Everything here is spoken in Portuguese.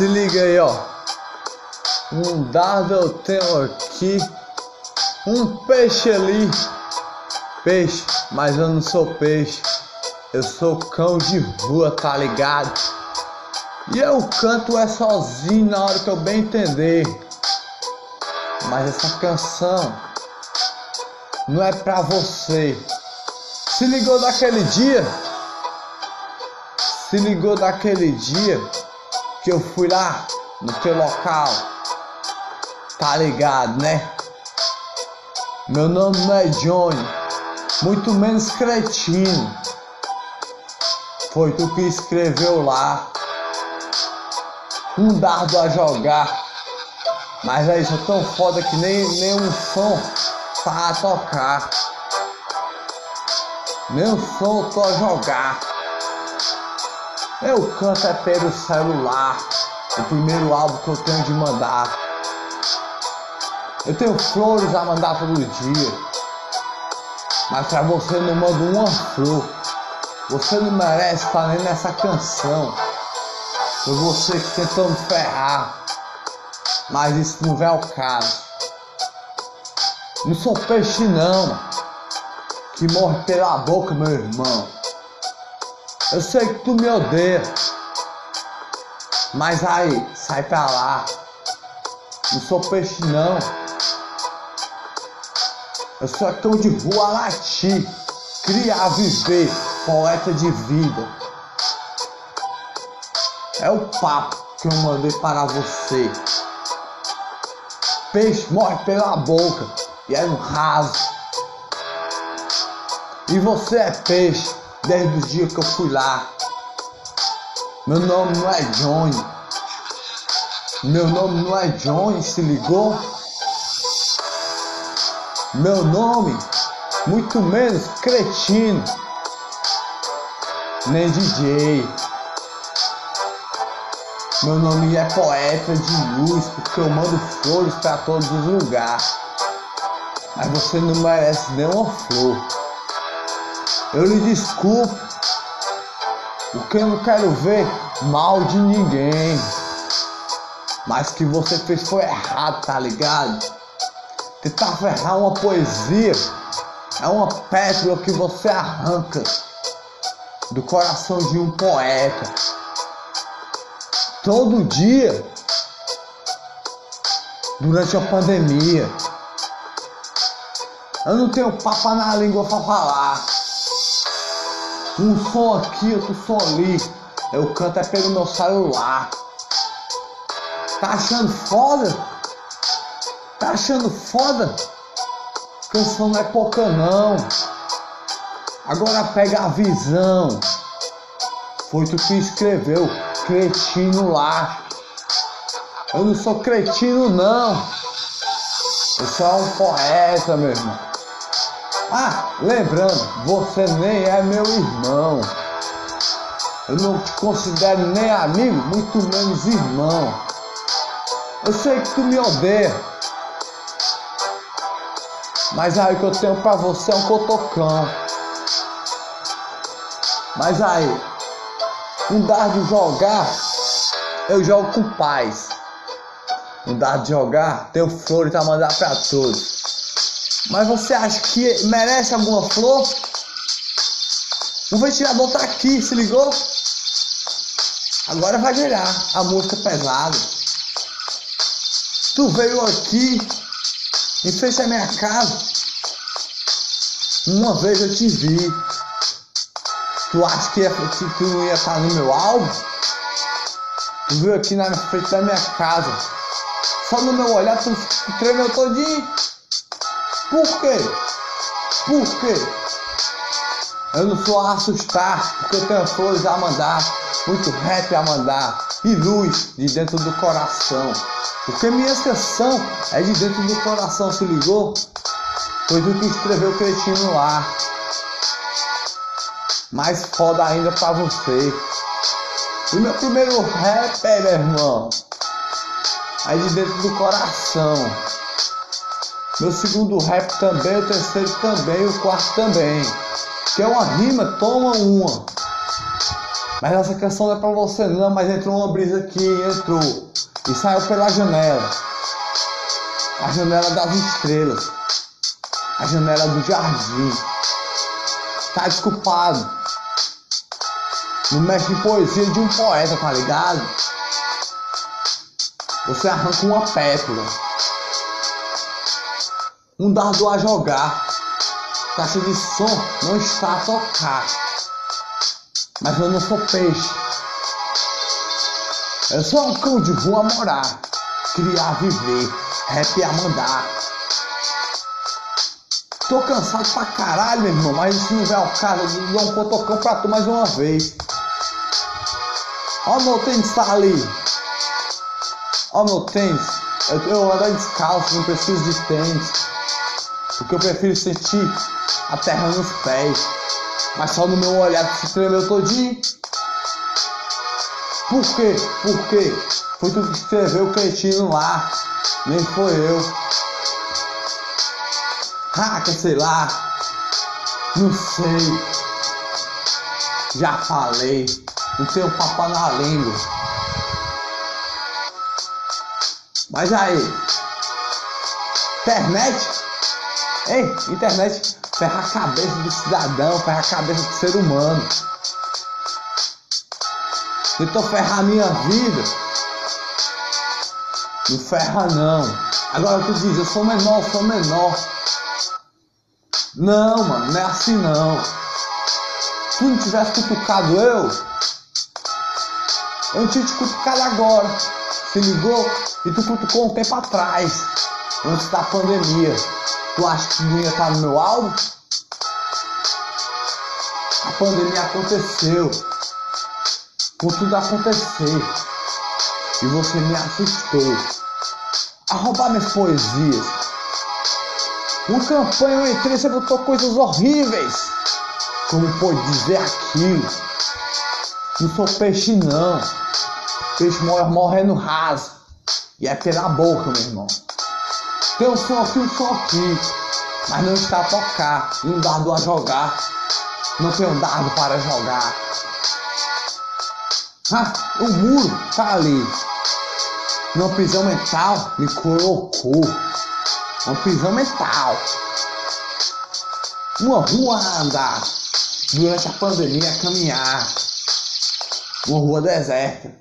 Se liga aí, ó. Um dado eu tenho aqui. Um peixe ali. Peixe, mas eu não sou peixe. Eu sou cão de rua, tá ligado? E eu canto é sozinho na hora que eu bem entender. Mas essa canção não é pra você. Se ligou daquele dia? Se ligou daquele dia que eu fui lá no teu local? Tá ligado, né? Meu nome não é Johnny, muito menos cretino. Foi tu que escreveu lá. Um dardo a jogar. Mas aí sou tão foda que nem, nem um som pra tocar. Nem um som tô a jogar. Eu canto é pelo celular. O primeiro álbum que eu tenho de mandar. Eu tenho flores a mandar todo dia. Mas pra você não mando uma flor. Você não merece estar nem nessa canção. Foi você que tentou me ferrar. Mas isso não vem ao caso. Não sou peixe não. Que morre pela boca, meu irmão. Eu sei que tu me odeia. Mas aí, sai pra lá. Não sou peixe não. Eu sou cão de rua latir. Criar, viver, poeta de vida. É o papo que eu mandei para você. Peixe morre pela boca e é no raso. E você é peixe desde o dia que eu fui lá. Meu nome não é Johnny. Meu nome não é Johnny, se ligou? Meu nome, muito menos cretino, nem DJ. Meu nome é poeta de luz, porque eu mando flores para todos os lugares. Mas você não merece nenhuma flor. Eu lhe desculpo, porque eu não quero ver mal de ninguém. Mas o que você fez foi errado, tá ligado? Tentar ferrar uma poesia é uma pétala que você arranca do coração de um poeta. Todo dia, durante a pandemia, eu não tenho papo na língua pra falar. Um som aqui, outro som ali. Eu canto é pelo meu celular. Tá achando foda? Tá achando foda? Canção não é pouca não. Agora pega a visão. Foi tu que escreveu, cretino lá. Eu não sou cretino não. Eu sou um poeta, meu irmão. Ah, lembrando, você nem é meu irmão. Eu não te considero nem amigo, muito menos irmão. Eu sei que tu me odeia. Mas aí o que eu tenho pra você é um cotocão. Mas aí, um dardo jogar, eu jogo com paz. Um dardo jogar, tenho flores pra mandar pra todos. Mas você acha que merece alguma flor? O ventilador tá aqui, se ligou? Agora vai virar a música pesada. Tu veio aqui em frente à minha casa. Uma vez eu te vi. Tu acha que, ia, que tu não ia estar no meu álbum? Tu veio aqui na frente da minha casa. Só no meu olhar tu tremeu todinho. Por quê? Por quê? Eu não sou a assustar, porque eu tenho flores a mandar, muito rap a mandar e luz de dentro do coração. Porque minha canção é de dentro do coração, se ligou? Foi tu que escreveu cretino lá. Mais foda ainda pra você. E meu primeiro rap, meu irmão, é de dentro do coração. Meu segundo rap também, o terceiro também, o quarto também. Que é uma rima, toma uma. Mas essa canção não é pra você não, mas entrou uma brisa aqui, entrou. E saiu pela janela. A janela das estrelas. A janela do jardim. Tá desculpado. Não mexe em poesia de um poeta, tá ligado? Você arranca uma pétala. Um dardo a jogar. Caixa de som não está a tocar. Mas eu não sou peixe. Eu sou um cão de rua morar. Criar, viver. Rap a mandar. Tô cansado pra caralho, meu irmão. Mas se não vier o cara, eu dou um potocão pra tu mais uma vez. Ó meu tênis tá ali. Ó meu tênis. Eu, eu ando descalço, não preciso de tênis. Porque eu prefiro sentir a terra nos pés. Mas só no meu olhar que se tremeu todinho. Por quê? Por quê? Foi tu que escreveu o cretino lá. Nem foi eu. Ah, que sei lá. Não sei. Já falei. Não tenho papo na língua. Mas aí. Internet? Ei, internet ferra a cabeça do cidadão, ferra a cabeça do ser humano. Tentou ferrar minha vida. Não ferra não. Agora tu diz, eu sou menor, eu sou menor. Não, mano, não é assim não. Se tu não tivesse cutucado eu, eu não tinha te cutucado agora. Se ligou? E tu cutucou um tempo atrás, antes da pandemia. Tu acha que não ia estar no meu álbum? A pandemia aconteceu. Com tudo acontecer. E você me assustou. A roubar minhas poesias. Uma campanha eu entrei, você botou coisas horríveis. Como pode dizer aquilo? Não sou peixe não. Peixe morre morrendo raso. E é pela boca, meu irmão. Tem um som aqui, um som aqui. Mas não está a tocar. E um dardo a jogar. Não tem um dardo para jogar. Ah, o muro tá ali. Uma prisão mental me colocou. Uma prisão mental. Uma rua a andar. Durante a pandemia a caminhar. Uma rua deserta